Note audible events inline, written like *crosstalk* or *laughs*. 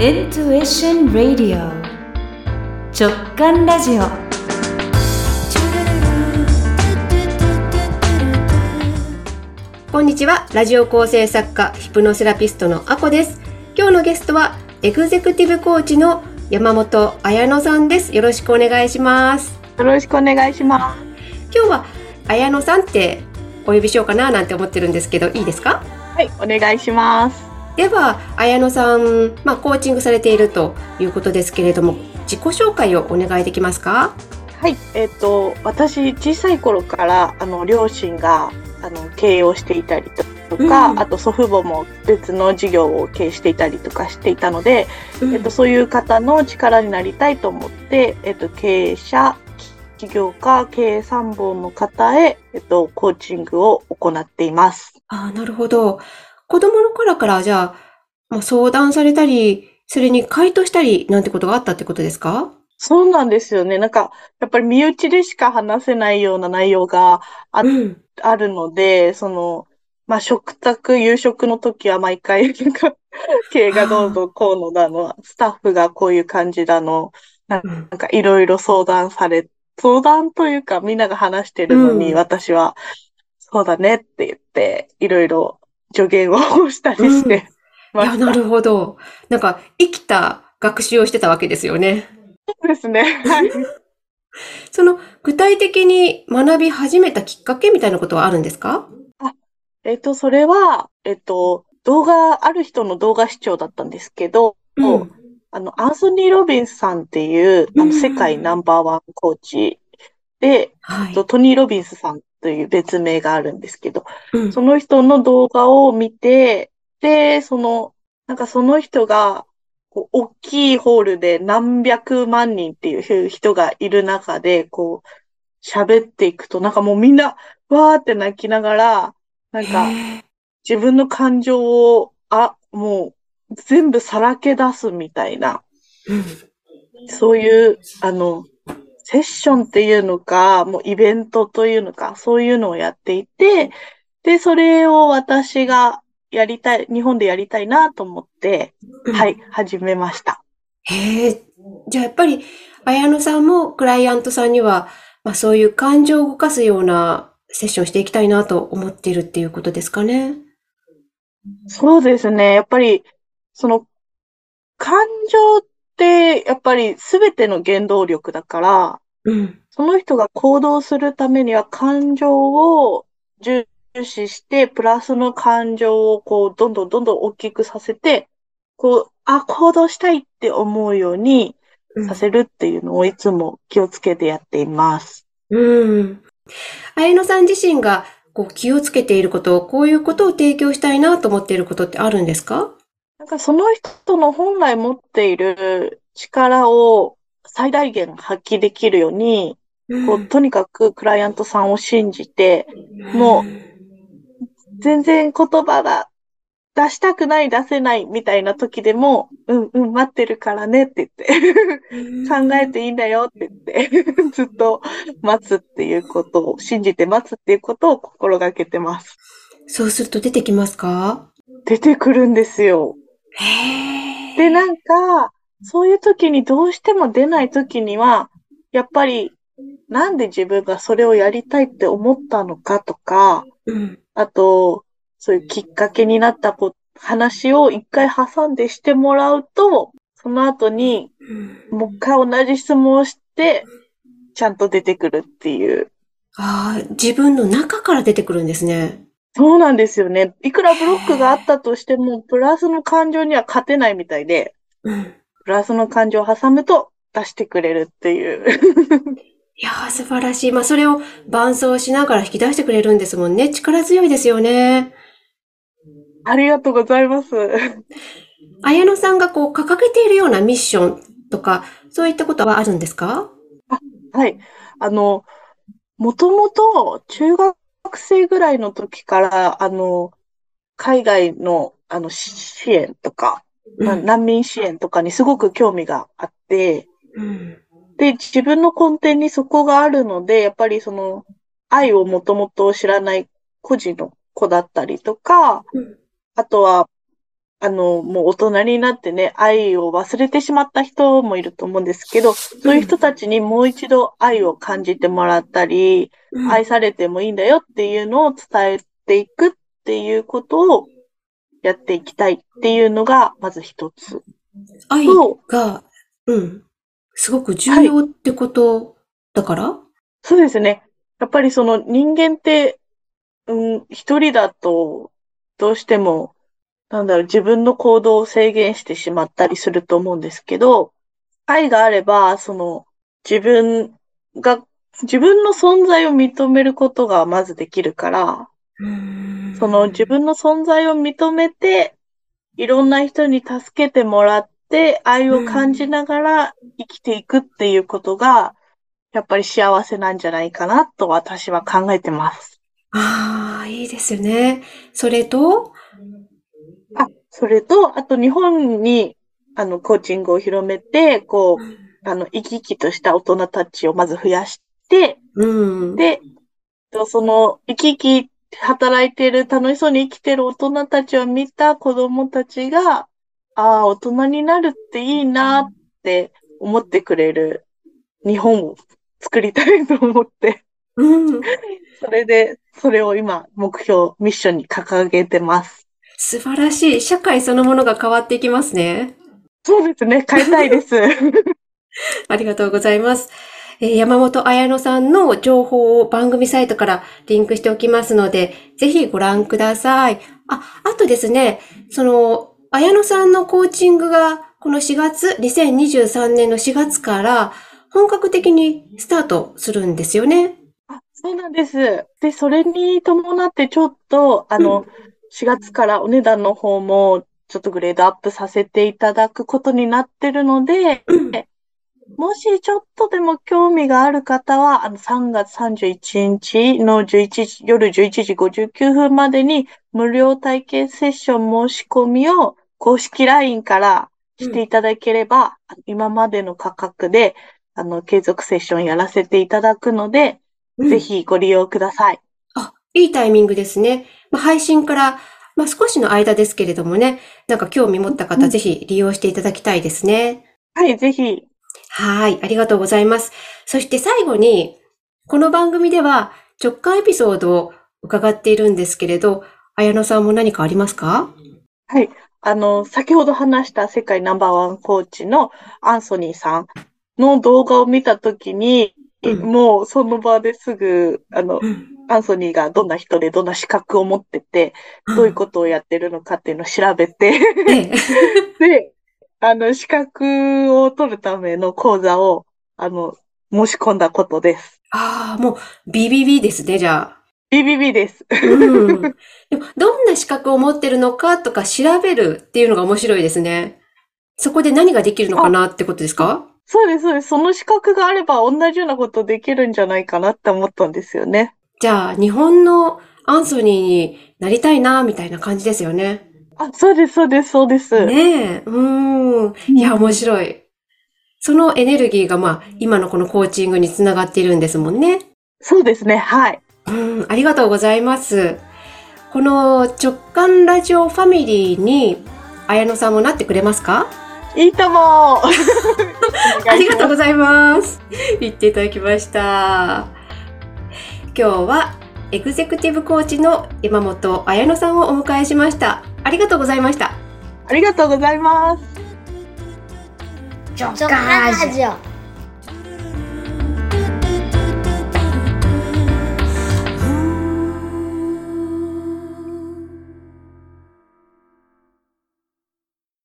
Intuition Radio 直感ラジオこんにちは。ラジオ構成作家、ヒプノセラピストのあこです。今日のゲストは、エグゼクティブコーチの山本彩乃さんです。よろしくお願いします。よろしくお願いしま今日は、彩乃さんってお呼びしようかななんて思ってるんですけど、いいですか？す。はい、お願いします。では、彩乃さん、まあ、コーチングされているということですけれども、自己紹介をお願いできますか？はい、えっ、と、私、小さい頃から、あの、両親が、あの、経営をしていたりとか、うんあと祖父母も別の事業を経営していたりとかしていたので、うんえっと、そういう方の力になりたいと思って、えっと、経営者、起業家、経営参謀の方へ、えっと、コーチングを行っています。ああ、なるほど。子供の頃から、じゃあ、まあ、相談されたり、それに回答したりなんてことがあったってことですか？そうなんですよね。なんか、やっぱり身内でしか話せないような内容があうん。あるので、その、まあ、食卓、夕食の時は毎回、なんか、経営がどうぞこうのだの、スタッフがこういう感じだの、うんなんかいろいろ相談され、相談というかみんなが話してるのに、うん私は、そうだねって言って、いろいろ助言をしたりしてまいや。なるほど。なんか、生きた学習をしてたわけですよね。そうですね。はい。*laughs* その、具体的に学び始めたきっかけみたいなことはあるんですか？えっと、それは、えっと、動画、ある人の動画視聴だったんですけど、うん。あの、アンソニー・ロビンスさんっていう、あうんの、世界ナンバーワンコーチで、はい。とトニー・ロビンスさんという別名があるんですけど、うん。その人の動画を見て、で、その、なんかその人が、こう、大きいホールで何百万人っていう人がいる中で、こう、喋っていくと、なんかもうみんな、わーって泣きながら、なんか、へ自分の感情を、あ、もう、全部さらけ出すみたいな、そういう、あの、セッションっていうのか、もうイベントというのか、そういうのをやっていて、で、それを私がやりたい、日本でやりたいなと思って、うんはい、始めました。へえ。じゃあやっぱり、綾野さんもクライアントさんには、まあそういう感情を動かすようなセッションしていきたいなと思っているっていうことですかね。そうですね。やっぱり、その、感情って、やっぱり全ての原動力だから、うん。その人が行動するためには感情を重視して、プラスの感情をこう、どんどんどんどん大きくさせて、こう、あ、行動したいって思うようにうんさせるっていうのをいつも気をつけてやっています。うん。綾野さん自身がこう気をつけていること、こういうことを提供したいなと思っていることってあるんですか？なんかその人の本来持っている力を最大限発揮できるように、こう、とにかくクライアントさんを信じて、も全然言葉が出したくない、出せないみたいな時でも、うんうん、待ってるからねって言って、うん考えていいんだよって言って、*laughs* ずっと待つっていうことを、信じて待つっていうことを心がけてます。そうすると出てきますか？出てくるんですよ。で、なんか、そういう時にどうしても出ない時には、やっぱり、なんで自分がそれをやりたいって思ったのかとか、うん。あと、そういうきっかけになったこ話を一回挟んでしてもらうと、その後にうんもう一回同じ質問をして、ちゃんと出てくるっていう。ああ、自分の中から出てくるんですね。そうなんですよね。いくらブロックがあったとしても、プラスの感情には勝てないみたいで、うん。プラスの感情を挟むと出してくれるっていう。いやー、素晴らしい。まあ、それを伴奏しながら引き出してくれるんですもんね。力強いですよね。ありがとうございます。綾野さんがこう掲げているようなミッションとか、そういったことはあるんですか？はい。あの、もともと中学生ぐらいの時から、あの、海外の、あの、支援とか、まあうん難民支援とかにすごく興味があって、うん。で、自分の根底にそこがあるので、やっぱりその、愛をもともと知らない孤児の子だったりとか、うんあとは、あの、もう大人になってね、愛を忘れてしまった人もいると思うんですけど、そういう人たちにもう一度愛を感じてもらったり、うん愛されてもいいんだよっていうのを伝えていくっていうことをやっていきたいっていうのが、まず一つ。愛と、が、うん。すごく重要ってことだから、そうですね。やっぱりその人間って、うん、一人だと、どうしても、なんだろう、自分の行動を制限してしまったりすると思うんですけど、愛があれば、その、自分が、自分の存在を認めることがまずできるから、うんその自分の存在を認めて、いろんな人に助けてもらって、愛を感じながら生きていくっていうことが、やっぱり幸せなんじゃないかなと私は考えてます。ああ、いいですよね。それと、あ、それと、あと日本に、あの、コーチングを広めて、こう、あの、生き生きとした大人たちをまず増やして、うん。で、とその、生き生き働いてる、楽しそうに生きてる大人たちを見た子供たちが、ああ、大人になるっていいなって思ってくれる日本を作りたいと思って、うん。それで、それを今、目標、ミッションに掲げてます。素晴らしい。社会そのものが変わっていきますね。そうですね、変えたいです。*laughs* ありがとうございます。えー山本彩乃さんの情報を番組サイトからリンクしておきますので、ぜひご覧ください。あ、あとですね、その、彩乃さんのコーチングが、この4月、2023年の4月から、本格的にスタートするんですよね。あそうなんです。で、それに伴ってちょっと、あの、4月からお値段の方もちょっとグレードアップさせていただくことになってるので、もしちょっとでも興味がある方は、あの、3月31日の11時、夜11時59分までに無料体験セッション申し込みを公式 LINE からしていただければ、あの今までの価格で、あの、継続セッションやらせていただくので、うんぜ。ひご利用ください。あ、いいタイミングですね。まあ、配信から、まあ、少しの間ですけれどもね、なんか興味持った方、うんぜひ利用していただきたいですね。はい、ぜひ。はい、ありがとうございます。そして最後に、この番組では直感エピソードを伺っているんですけれど、綾野さんも何かありますか？はい。あの、先ほど話した世界ナンバーワンコーチのアンソニーさんの動画を見たときに、うんもうその場ですぐ、あの、うんアンソニーがどんな人でどんな資格を持ってて、どういうことをやってるのかっていうのを調べて、ええ *laughs* で、あの、資格を取るための講座を、あの、申し込んだことです。ああ、もう BBB ですね、じゃあ。BBB です。うん。でもどんな資格を持ってるのかとか調べるっていうのが面白いですね。そこで何ができるのかなってことですか？そうです、そうです。その資格があれば同じようなことできるんじゃないかなって思ったんですよね。じゃあ、日本のアンソニーになりたいな、みたいな感じですよね。あ、そうです、そうです、そうです。ねえ、うーん。いや、面白い。そのエネルギーが、まあ、今のこのコーチングにつながっているんですもんね。そうですね、はい。うん、ありがとうございます。この直感ラジオファミリーに、綾野さんもなってくれますか？いいとも *laughs* ありがとうございます。言っていただきました。今日はエグゼクティブコーチの山本綾乃さんをお迎えしました。ありがとうございました。ありがとうございます。直感ラジオ